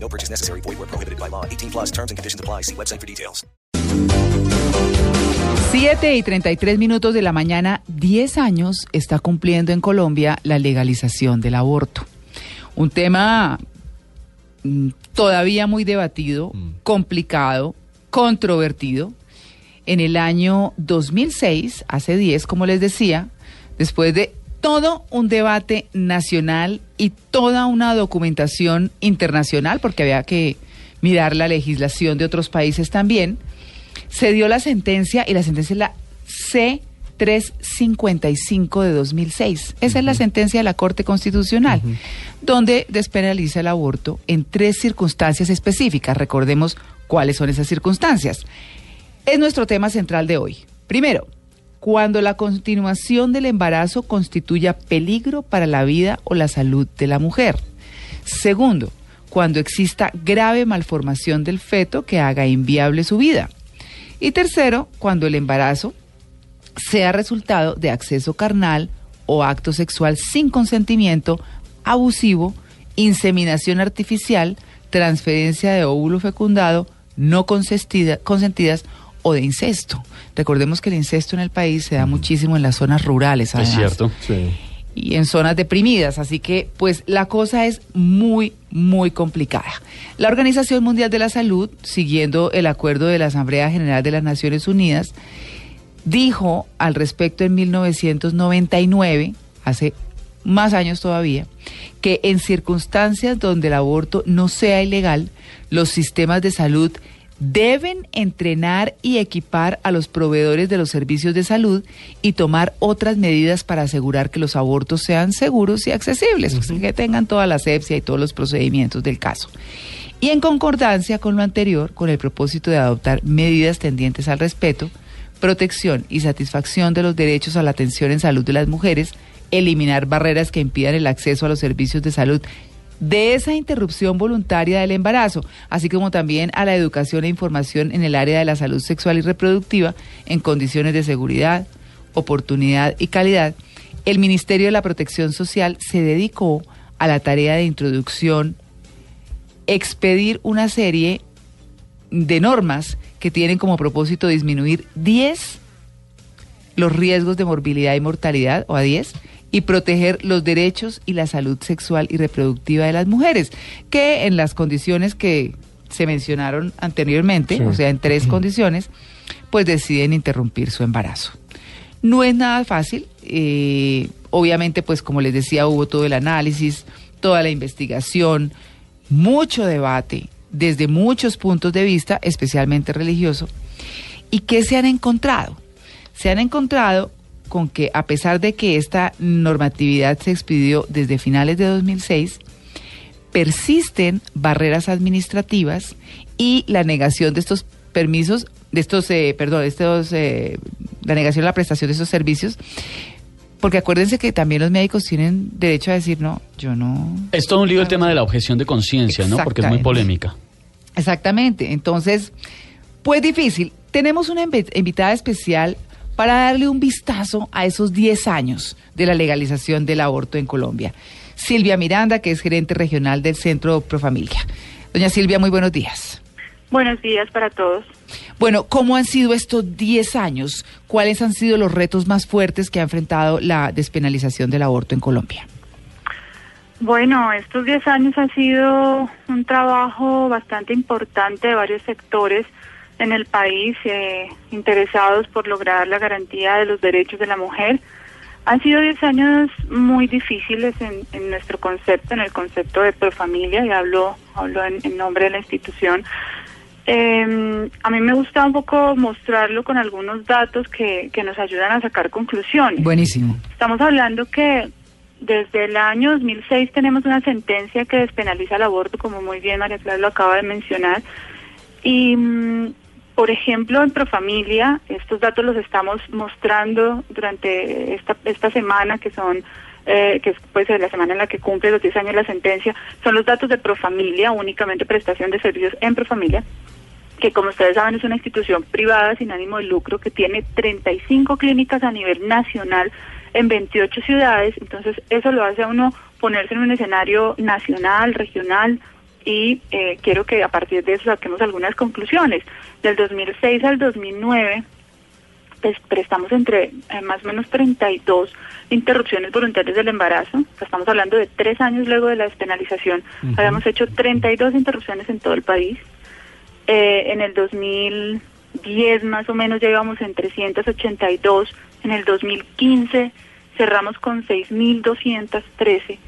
No purchase necessary. Void where prohibited by law. 18 plus terms and conditions apply. See website for details. 7 y 33 minutos de la mañana, 10 años está cumpliendo en Colombia la legalización del aborto. Un tema mm, todavía muy debatido, complicado, controvertido. En el año 2006, hace 10, como les decía, después de todo un debate nacional y toda una documentación internacional, porque había que mirar la legislación de otros países también, se dio la sentencia y la sentencia es la C355 de 2006. Esa es la sentencia de la Corte Constitucional, donde despenaliza el aborto en tres circunstancias específicas. Recordemos cuáles son esas circunstancias. Es nuestro tema central de hoy. Primero, cuando la continuación del embarazo constituya peligro para la vida o la salud de la mujer. Segundo, cuando exista grave malformación del feto que haga inviable su vida. Y tercero, cuando el embarazo sea resultado de acceso carnal o acto sexual sin consentimiento, abusivo, inseminación artificial, transferencia de óvulo fecundado, no consentida- consentidas o de incesto. Recordemos que el incesto en el país se da muchísimo en las zonas rurales, Es cierto. y en zonas deprimidas, así que pues la cosa es muy, muy complicada. La Organización Mundial de la Salud, siguiendo el acuerdo de la Asamblea General de las Naciones Unidas, dijo al respecto en 1999, hace más años todavía, que en circunstancias donde el aborto no sea ilegal, los sistemas de salud deben entrenar y equipar a los proveedores de los servicios de salud y tomar otras medidas para asegurar que los abortos sean seguros y accesibles, sea, que tengan toda la asepsia y todos los procedimientos del caso. Y en concordancia con lo anterior, con el propósito de adoptar medidas tendientes al respeto, protección y satisfacción de los derechos a la atención en salud de las mujeres, eliminar barreras que impidan el acceso a los servicios de salud de esa interrupción voluntaria del embarazo, así como también a la educación e información en el área de la salud sexual y reproductiva en condiciones de seguridad, oportunidad y calidad, el Ministerio de la Protección Social se dedicó a la tarea de introducción, expedir una serie de normas que tienen como propósito disminuir 10 los riesgos de morbilidad y mortalidad, o a 10, y proteger los derechos y la salud sexual y reproductiva de las mujeres, que en las condiciones que se mencionaron anteriormente, o sea, en tres condiciones, pues deciden interrumpir su embarazo. No es nada fácil, eh, obviamente, pues como les decía, hubo todo el análisis, toda la investigación, mucho debate desde muchos puntos de vista, especialmente religioso. ¿Y qué se han encontrado? Se han encontrado con que a pesar de que esta normatividad se expidió desde finales de 2006, persisten barreras administrativas y la negación de estos permisos, de estos, eh, perdón, de estos, eh, la negación de la prestación de estos servicios, porque acuérdense que también los médicos tienen derecho a decir, no, yo no, Es todo un lío el tema de la objeción de conciencia, ¿no? Porque es muy polémica. Exactamente. Entonces, pues difícil. Tenemos una invi- invitada especial para darle un vistazo a esos 10 años de la legalización del aborto en Colombia. Silvia Miranda, que es gerente regional del Centro Profamilia. Doña Silvia, muy buenos días. Buenos días para todos. Bueno, ¿cómo han sido estos 10 años? ¿Cuáles han sido los retos más fuertes que ha enfrentado la despenalización del aborto en Colombia? Bueno, estos 10 años ha sido un trabajo bastante importante de varios sectores en el país eh, interesados por lograr la garantía de los derechos de la mujer. Han sido 10 años muy difíciles en, en nuestro concepto, en el concepto de profamilia, y hablo, hablo en, en nombre de la institución. Eh, a mí me gusta un poco mostrarlo con algunos datos que, que nos ayudan a sacar conclusiones. Buenísimo. Estamos hablando que desde el año 2006 tenemos una sentencia que despenaliza el aborto, como muy bien María Clara lo acaba de mencionar, y mm, por ejemplo, en Profamilia, estos datos los estamos mostrando durante esta, esta semana, que son eh, que es pues, la semana en la que cumple los 10 años la sentencia, son los datos de Profamilia, únicamente prestación de servicios en Profamilia que como ustedes saben es una institución privada sin ánimo de lucro que tiene 35 clínicas a nivel nacional en 28 ciudades, entonces eso lo hace a uno ponerse en un escenario nacional, regional, y eh, quiero que a partir de eso saquemos algunas conclusiones. Del 2006 al 2009 pues, prestamos entre eh, más o menos 32 interrupciones voluntarias del embarazo. estamos hablando de tres años luego de la despenalización. Habíamos hecho 32 interrupciones en todo el país. Eh, en el 2010 más o menos llegamos en 382. En el 2015 cerramos con 6.213.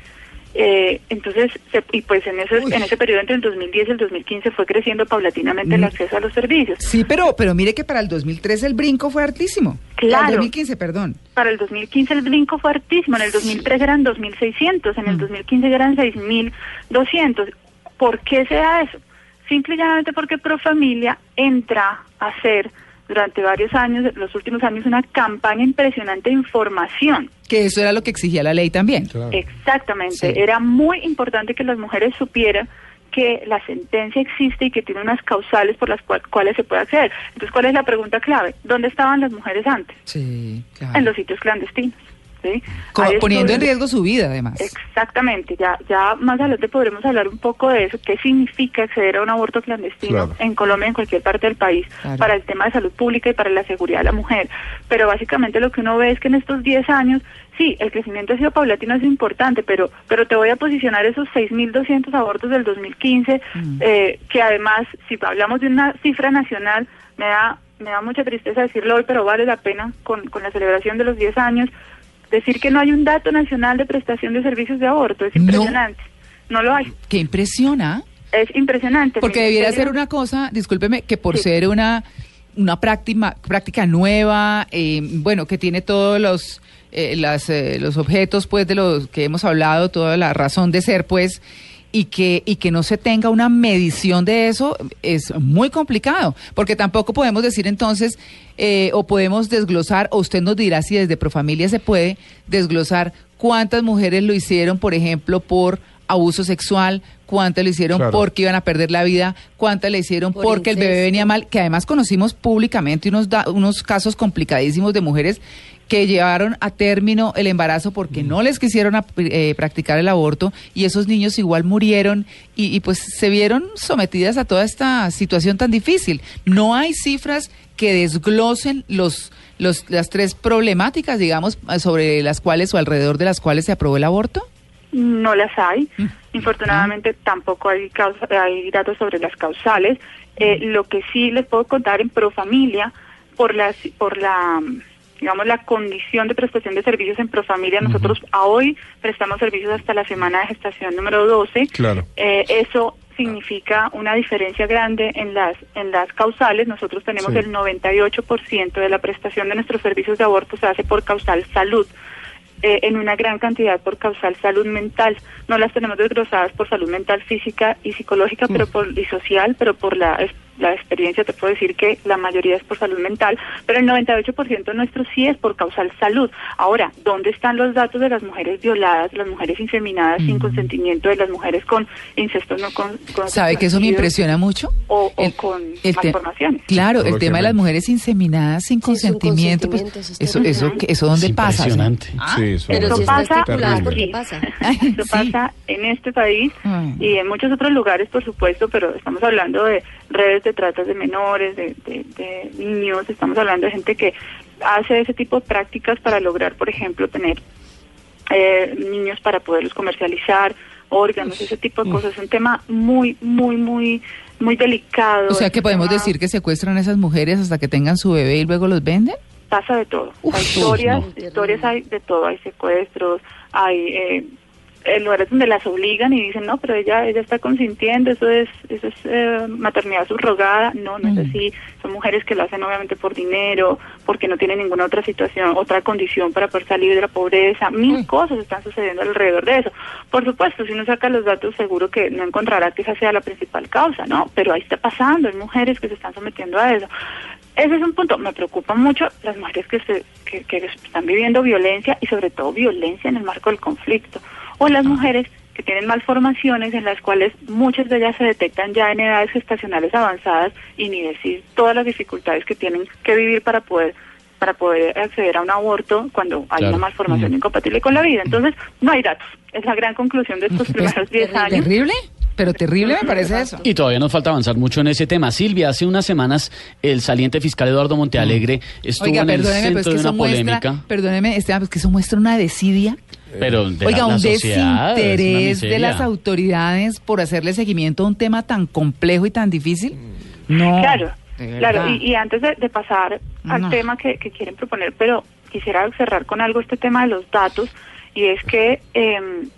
Eh, entonces, y pues en ese, en ese periodo entre el 2010 y el 2015 fue creciendo paulatinamente el mm. acceso a los servicios. Sí, pero, pero mire que para el 2013 el brinco fue altísimo. Claro. Para el 2015, perdón. Para el 2015 el brinco fue altísimo. En el 2013 eran 2.600, en el 2015 mm. eran 6.200. ¿Por qué se da eso? Simple y llanamente porque Profamilia entra a ser durante varios años, los últimos años, una campaña impresionante de información. Que eso era lo que exigía la ley también. Exactamente. Era muy importante que las mujeres supieran que la sentencia existe y que tiene unas causales por las cuales se puede acceder. Entonces, ¿cuál es la pregunta clave? ¿Dónde estaban las mujeres antes? Sí, claro. En los sitios clandestinos poniendo en riesgo su vida, además. Exactamente, ya, ya más adelante podremos hablar un poco de eso, qué significa acceder a un aborto clandestino en Colombia, en cualquier parte del país, para el tema de salud pública y para la seguridad de la mujer. Pero básicamente lo que uno ve es que en estos 10 años, sí, el crecimiento ha sido paulatino, es importante, pero, pero te voy a posicionar esos 6.200 abortos del 2015, mm. eh, que además, si hablamos de una cifra nacional, me da me da mucha tristeza decirlo hoy, pero vale la pena con, con la celebración de los 10 años, Decir que no hay un dato nacional de prestación de servicios de aborto es impresionante. No, lo hay. ¿Qué impresiona? Es impresionante. Porque debiera ser una cosa, discúlpeme, que por ser una una práctica, práctica nueva, eh, bueno, que tiene todos los eh, las, eh, los objetos, pues, de los que hemos hablado, toda la razón de ser, pues, y que, y que no se tenga una medición de eso es muy complicado, porque tampoco podemos decir entonces, eh, o podemos desglosar, o usted nos dirá si desde Profamilia se puede desglosar cuántas mujeres lo hicieron, por ejemplo, por abuso sexual, cuántas lo hicieron porque iban a perder la vida, cuántas le hicieron porque el bebé venía mal, que además conocimos públicamente unos, unos casos complicadísimos de mujeres que llevaron a término el embarazo porque no les quisieron eh, practicar el aborto y esos niños igual murieron y, pues se vieron sometidas a toda esta situación tan difícil. No hay cifras que desglosen los, los, las tres problemáticas, digamos, sobre las cuales o alrededor de las cuales se aprobó el aborto. No las hay. Mm. Infortunadamente tampoco hay, hay datos sobre las causales. Eh, lo que sí les puedo contar en Profamilia, por, las, por la digamos, la condición de prestación de servicios en Profamilia. Nosotros a hoy prestamos servicios hasta la semana de gestación número 12. Claro. Eh, eso significa una diferencia grande en las en las causales. Nosotros tenemos el 98% de la prestación de nuestros servicios de aborto se hace por causal salud. Eh, en una gran cantidad por causal salud mental. No las tenemos desglosadas por salud mental física y psicológica, pero por y social, pero por la la experiencia te puedo decir que la mayoría es por salud mental, pero el 98% nuestro sí es por causal salud. Ahora, ¿dónde están los datos de las mujeres violadas, las mujeres inseminadas sin consentimiento, de las mujeres con incesto no con... ¿Sabe que eso me impresiona mucho? O, con malformaciones. Claro, el tema de las mujeres inseminadas sin consentimiento, pues, eso, eso, eso, ¿dónde pasa? Impresionante. ¿Ah? Sí, eso, pasa, pasa? eso pasa en este país y en muchos otros lugares, por supuesto, pero estamos hablando de redes de tratas de menores, de, niños, estamos hablando de gente que hace ese tipo de prácticas para lograr, por ejemplo, tener eh, niños para poderlos comercializar, órganos, ese tipo de cosas. Es un tema muy, muy, muy, muy delicado. O sea que podemos decir que secuestran a esas mujeres hasta que tengan su bebé y luego los venden. Pasa de todo. hay historias, historias hay de todo. Hay secuestros, hay eh, en lugares donde las obligan y dicen, no, pero ella ella está consintiendo, eso es eso es eh, maternidad subrogada. No, no es Mm. así. Son mujeres que lo hacen obviamente por dinero, porque no tienen ninguna otra situación, otra condición para poder salir de la pobreza. Mil cosas están sucediendo alrededor de eso. Por supuesto, si uno saca los datos, seguro que no encontrará que esa sea la principal causa, ¿no? Pero ahí está pasando, hay mujeres que se están sometiendo a eso. Ese es un punto. Me preocupa mucho las mujeres que, se, que, que están viviendo violencia y sobre todo violencia en el marco del conflicto. O las mujeres que tienen malformaciones en las cuales muchas de ellas se detectan ya en edades gestacionales avanzadas y ni decir todas las dificultades que tienen que vivir para poder para poder acceder a un aborto cuando hay Claro. una malformación Mm. incompatible con la vida. Entonces, no hay datos. Es la gran conclusión de estos primeros 10 años. Terrible, pero terrible me parece eso. Y todavía nos falta avanzar mucho en ese tema. Silvia, hace unas semanas el saliente fiscal Eduardo Montealegre estuvo Oiga, en el perdóneme, pero es centro que de una muestra, polémica. perdóneme, Esteban, pues que eso muestra una desidia. Pero de Oiga, la, la un desinterés de las autoridades por hacerle seguimiento a un tema tan complejo y tan difícil. No. Claro, claro. Y, y antes de, de pasar al tema que, que quieren proponer, pero quisiera cerrar con algo este tema de los datos, y es que, em,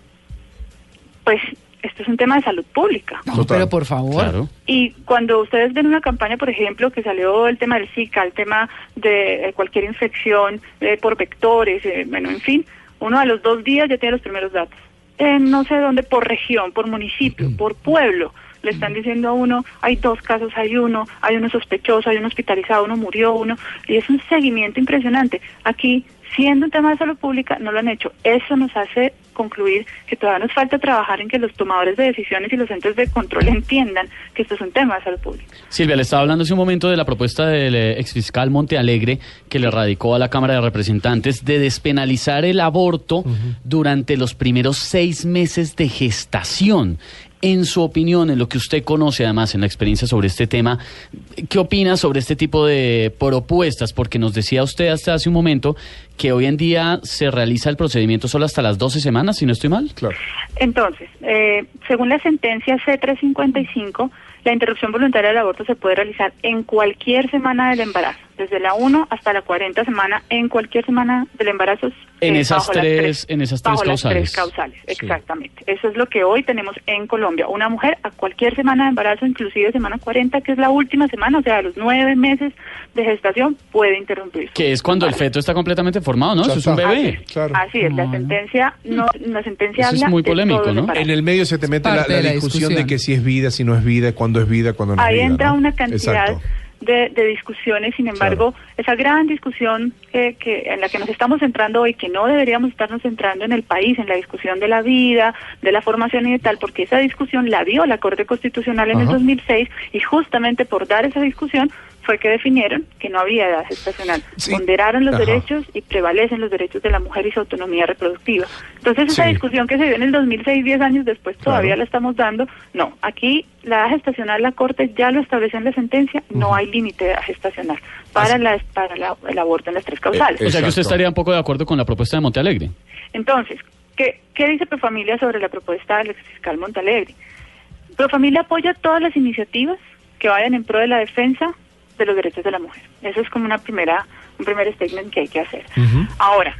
pues, esto es un tema de salud pública. No, Total. pero por favor. Claro. Y cuando ustedes ven una campaña, por ejemplo, que salió el tema del Zika, el tema de eh, cualquier infección eh, por vectores, eh, bueno, en fin, uno a los dos días ya tiene los primeros datos. En no sé dónde, por región, por municipio, por pueblo, le están diciendo a uno, hay dos casos, hay uno, hay uno sospechoso, hay uno hospitalizado, uno murió, uno, y es un seguimiento impresionante. Aquí, siendo un tema de salud pública, no lo han hecho. Eso nos hace concluir que todavía nos falta trabajar en que los tomadores de decisiones y los entes de control entiendan que esto es un tema de salud pública. Silvia, le estaba hablando hace un momento de la propuesta del eh, exfiscal Monte Alegre que le radicó a la Cámara de Representantes de despenalizar el aborto durante los primeros seis meses de gestación. En su opinión, en lo que usted conoce además en la experiencia sobre este tema, ¿qué opina sobre este tipo de propuestas? Porque nos decía usted hasta hace un momento que hoy en día se realiza el procedimiento solo hasta las 12 semanas, si no estoy mal. Claro. Entonces, eh, según la sentencia C355, la interrupción voluntaria del aborto se puede realizar en cualquier semana del embarazo, desde la 1 hasta la 40 semana, en cualquier semana del embarazo. En eh, esas bajo las tres- en esas tres bajo las causales. tres causales, exactamente. Eso es lo que hoy tenemos en Colombia. Una mujer a cualquier semana de embarazo, inclusive semana 40, que es la última semana, o sea, a los nueve meses de gestación, puede interrumpir. Que es cuando el feto está completamente formado, ¿no? Ya Eso es un bebé. Claro. Así es, la sentencia, no, la sentencia Eso es muy polémico, ¿no? En el medio se te mete la, discusión, discusión. de que si es vida, si no es vida, cuándo es vida, cuándo no es Ahí vida. entra ¿no? una cantidad Exacto. De, de discusiones, sin embargo, esa gran discusión que, que en la que nos estamos centrando hoy, que no deberíamos estarnos centrando en el país, en la discusión de la vida, de la formación y de tal, porque esa discusión la dio la Corte Constitucional en el Ajá. 2006 y justamente por dar esa discusión fue que definieron que no había edad gestacional. Sí. Ponderaron los Ajá. derechos y prevalecen los derechos de la mujer y su autonomía reproductiva. Entonces, esa Sí. discusión que se dio en el 2006, 10 años después, todavía Claro. la estamos dando. No, aquí la edad gestacional, la Corte ya lo estableció en la sentencia, no hay límite de edad gestacional para, la, para la- el aborto en las tres causales. Eh, O sea que usted estaría un poco de acuerdo con la propuesta de Monte Alegre. Entonces, ¿qué, qué dice Profamilia sobre la propuesta del exfiscal Montalegre? Profamilia apoya todas las iniciativas que vayan en pro de la defensa de los derechos de la mujer. Eso es como una primera, un primer statement que hay que hacer. Ahora,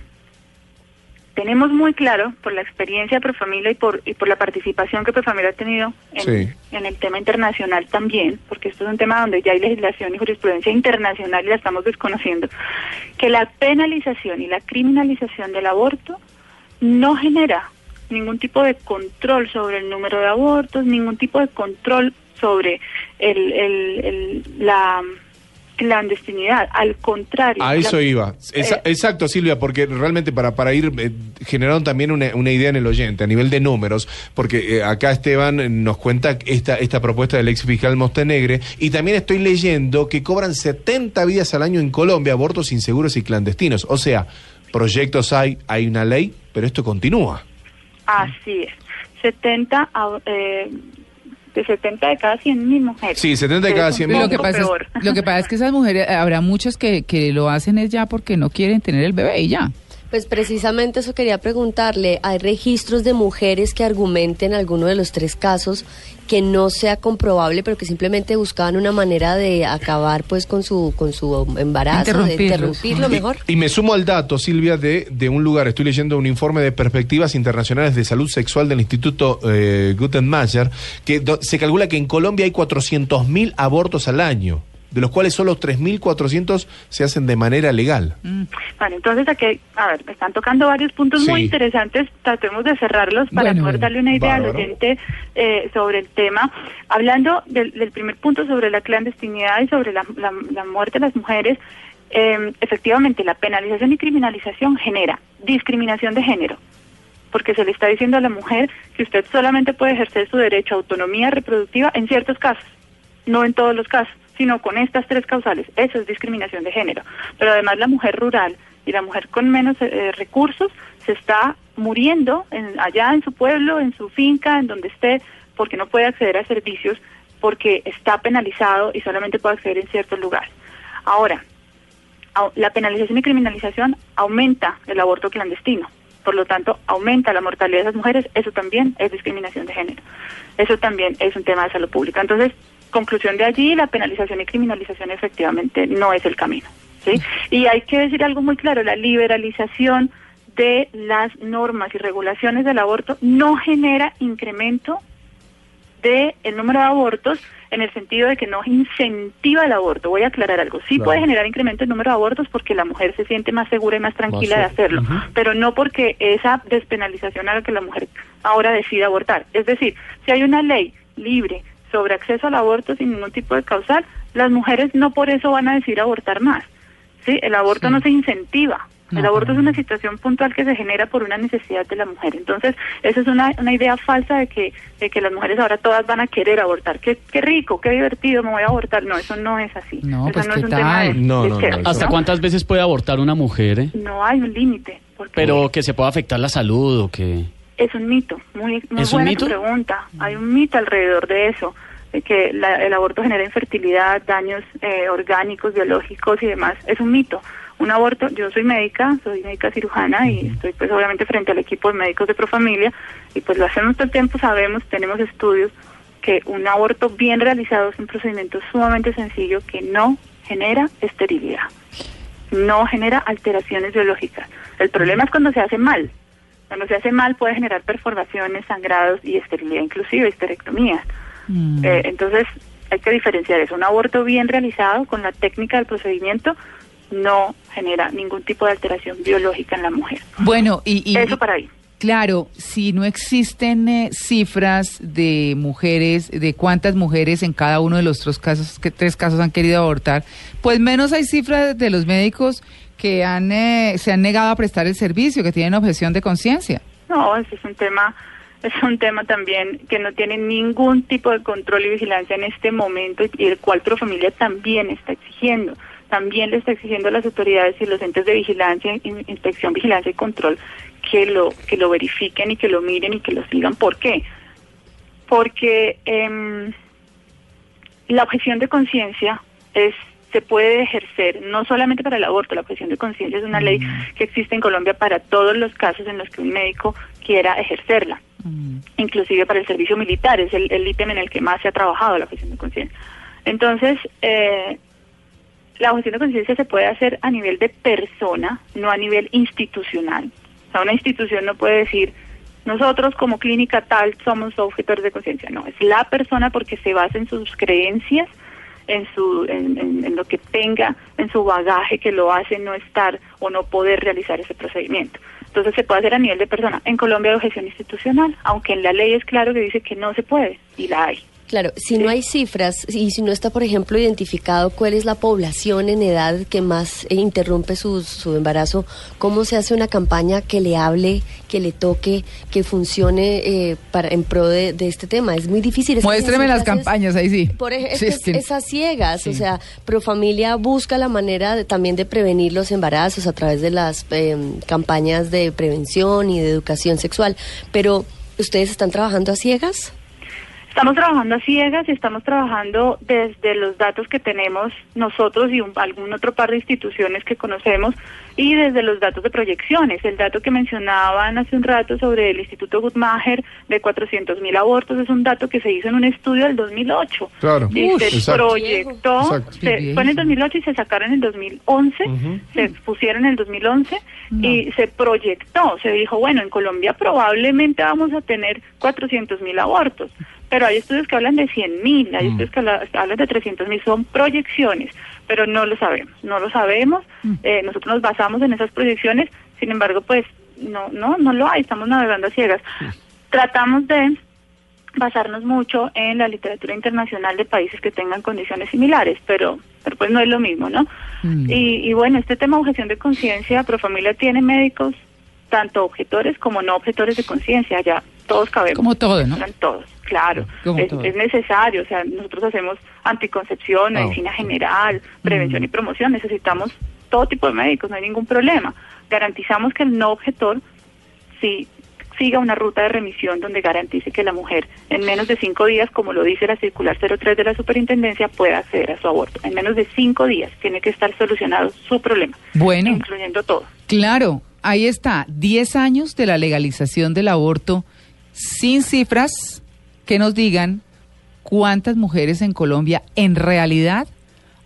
tenemos muy claro por la experiencia de Profamilia y por, y por la participación que Profamilia ha tenido en, Sí. en el tema internacional también, porque esto es un tema donde ya hay legislación y jurisprudencia internacional y la estamos desconociendo, que la penalización y la criminalización del aborto no genera ningún tipo de control sobre el número de abortos, ningún tipo de control sobre el, el- el- la clandestinidad. Al contrario. A eso la- iba. Esa- eh, exacto, Silvia, porque realmente para, para ir eh, generando también una, una idea en el oyente, a nivel de números, porque eh, acá Esteban eh, nos cuenta esta, esta propuesta del ex fiscal Montenegre, y también estoy leyendo que cobran 70 vidas al año en Colombia abortos inseguros y clandestinos. O sea, proyectos hay, hay una ley, pero esto continúa. Así es. 70, a- eh, de 70 de cada 100 mil mujeres. Sí, 70 de cada Es un 100 mil. Lo que, pasa es, peor. lo que pasa es que esas mujeres, habrá muchas que, que lo hacen es ya porque no quieren tener el bebé y ya. Pues precisamente eso quería preguntarle. ¿Hay registros de mujeres que argumenten alguno de los tres casos que no sea comprobable, pero que simplemente buscaban una manera de acabar pues con su con su embarazo, de Interrumpirlo. interrumpirlo mejor? Y, y me sumo al dato, Silvia, de, de un lugar. Estoy leyendo un informe de perspectivas internacionales de salud sexual del Instituto eh, Gutenberg, que do- se calcula que en Colombia hay 400.000 abortos al año, de los cuales solo 3.400 se hacen de manera legal. Vale, entonces aquí, a ver, me están tocando varios puntos Sí. muy interesantes, tratemos de cerrarlos para Bueno, poder bueno. darle una idea al Bárbaro. oyente eh, sobre el tema. Hablando del, del primer punto sobre la clandestinidad y sobre la, la- la muerte de las mujeres, eh, efectivamente la penalización y criminalización genera discriminación de género, porque se le está diciendo a la mujer que usted solamente puede ejercer su derecho a autonomía reproductiva en ciertos casos, no en todos los casos, sino con estas tres causales. Eso es discriminación de género. Pero además la mujer rural y la mujer con menos eh, recursos se está muriendo en- allá en su pueblo, en su finca, en donde esté, porque no puede acceder a servicios, porque está penalizado y solamente puede acceder en ciertos lugares. Ahora, la penalización y criminalización aumenta el aborto clandestino. Por lo tanto, aumenta la mortalidad de esas mujeres. Eso también es discriminación de género. Eso también es un tema de salud pública. Entonces, conclusión de allí, la penalización y criminalización efectivamente no es el camino. ¿sí? Y hay que decir algo muy claro, la liberalización de las normas y regulaciones del aborto no genera incremento de el número de abortos en el sentido de que no incentiva el aborto. Voy a aclarar algo. Sí Claro. puede generar incremento en número de abortos porque la mujer se siente más segura y más tranquila de hacerlo, pero no porque esa despenalización haga que la mujer ahora decida abortar. Es decir, si hay una ley libre sobre acceso al aborto sin ningún tipo de causal, las mujeres no por eso van a decidir abortar más. ¿sí? El aborto Sí. no se incentiva. El No, aborto es una situación puntual que se genera por una necesidad de la mujer. Entonces, esa es una, una idea falsa de que, de que las mujeres ahora todas van a querer abortar. Qué, qué rico, qué divertido, me voy a abortar. No, eso no es así. No, eso pues, no ¿qué es un tema de, tal? No, de no, ¿Hasta ¿no? cuántas veces puede abortar una mujer? eh? No hay un límite. porque Pero que se pueda afectar la salud o que... Es un mito, muy, muy ¿Es un buena mito? pregunta. Hay un mito alrededor de eso, de que la- el aborto genera infertilidad, daños eh, orgánicos, biológicos y demás. Es un mito. Un aborto, yo soy médica, soy médica cirujana y estoy pues obviamente frente al equipo de médicos de Profamilia y pues lo hacemos todo el tiempo, sabemos, tenemos estudios que un aborto bien realizado es un procedimiento sumamente sencillo que no genera esterilidad, no genera alteraciones biológicas. El problema es cuando se hace mal. Cuando se hace mal puede generar perforaciones, sangrados y esterilidad, inclusive histerectomías. Mm. Eh, entonces hay que diferenciar eso. Un aborto bien realizado con la técnica del procedimiento no genera ningún tipo de alteración biológica en la mujer. Bueno, y, y- Eso para ahí. claro, si no existen eh, cifras de mujeres, de cuántas mujeres en cada uno de los tres casos, que tres casos han querido abortar, pues menos hay cifras de los médicos que han eh, se han negado a prestar el servicio, que tienen objeción de conciencia. No, ese es un tema, es un tema también que no tiene ningún tipo de control y vigilancia en este momento y el cual Profamilia también está exigiendo. También le está exigiendo a las autoridades y los entes de vigilancia, in- inspección, vigilancia y control que lo que lo verifiquen y que lo miren y que lo sigan. ¿Por qué? Porque em, la objeción de conciencia es se puede ejercer no solamente para el aborto, la objeción de conciencia es una ley que existe en Colombia para todos los casos en los que un médico quiera ejercerla, Mm. inclusive para el servicio militar, es el, el ítem en el que más se ha trabajado la objeción de conciencia. Entonces, eh, la objeción de conciencia se puede hacer a nivel de persona, no a nivel institucional. O sea, una institución no puede decir, nosotros como clínica tal somos objetores de conciencia. No, es la persona porque se basa en sus creencias, en, su, en, en- en lo que tenga, en su bagaje que lo hace no estar o no poder realizar ese procedimiento. Entonces se puede hacer a nivel de persona. En Colombia hay objeción institucional, aunque en la ley es claro que dice que no se puede, y la hay. Claro, si no hay cifras y si no está, por ejemplo, identificado cuál es la población en edad que más eh, interrumpe su, su embarazo, ¿cómo se hace una campaña que le hable, que le toque, que funcione eh, para en pro de, de este tema? Es muy difícil. es Muéstreme las campañas, ahí sí. Por ejemplo, Sí, es, que- es a ciegas, o sea, Profamilia busca la manera de- también de prevenir los embarazos a través de las eh, campañas de prevención y de educación sexual, pero ¿ustedes están trabajando a ciegas? Estamos trabajando a ciegas y estamos trabajando desde los datos que tenemos nosotros y un- algún otro par de instituciones que conocemos y desde los datos de proyecciones. El dato que mencionaban hace un rato sobre el Instituto Guttmacher de 400 mil abortos es un dato que se hizo en un estudio del 2008. Claro. Y se exacto. proyectó, Exacto. se- fue en el viejísimo. 2008 y se sacaron en el 2011, Ujú. se pusieron en el 2011 y se proyectó, se dijo, bueno, en Colombia probablemente vamos a tener 400 mil abortos, pero hay estudios que hablan de 100 mil, hay estudios que habla- hablan de 300 mil, son proyecciones, pero no lo sabemos, no lo sabemos, eh, nosotros nos basamos en esas proyecciones, sin embargo, pues no, no, no lo hay, estamos navegando a ciegas. Tratamos de basarnos mucho en la literatura internacional de países que tengan condiciones similares, pero, pero pues no es lo mismo, ¿no? Mm. Y, y bueno, este tema de objeción de conciencia, Profamilia tiene médicos, tanto objetores como no objetores de conciencia, ya todos cabemos. Como todo, ¿no? Están todos, claro. Es, necesario, o sea, nosotros hacemos anticoncepción, Ah, medicina general, prevención y promoción, necesitamos todo tipo de médicos, no hay ningún problema. Garantizamos que el no objetor sí siga una ruta de remisión donde garantice que la mujer en menos de cinco días, como lo dice la circular 03 de la superintendencia, pueda acceder a su aborto. En menos de cinco días tiene que estar solucionado su problema, Bueno, incluyendo todo. claro, ahí está, 10 años de la legalización del aborto sin cifras que nos digan cuántas mujeres en Colombia en realidad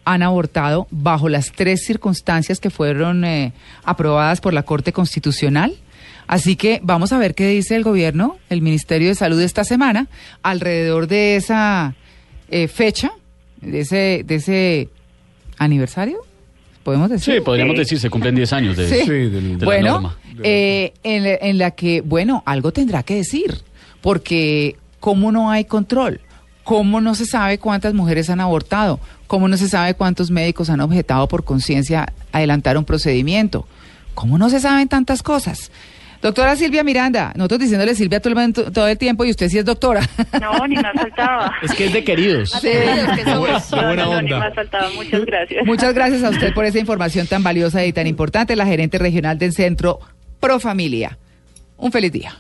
han abortado bajo las tres circunstancias que fueron eh, aprobadas por la Corte Constitucional. Así que vamos a ver qué dice el gobierno, el Ministerio de Salud esta semana, alrededor de esa eh, fecha, de ese, de ese aniversario, podemos decir. Sí, podríamos decir, se cumplen 10 años de, Sí. Sí, del- de la bueno, norma. eh, en, la- en la que, bueno, algo tendrá que decir, porque ¿cómo no hay control? ¿Cómo no se sabe cuántas mujeres han abortado? ¿Cómo no se sabe cuántos médicos han objetado por conciencia adelantar un procedimiento? ¿Cómo no se saben tantas cosas? Doctora Silvia Miranda, nosotros diciéndole Silvia todo el, todo el tiempo y usted sí es doctora. No, ni más faltaba. Es que es de queridos. Sí, que somos- buena- No, no, ni onda. más faltaba. Muchas gracias. Muchas gracias a usted por esa información tan valiosa y tan importante, la gerente regional del Centro Pro Familia. Un feliz día.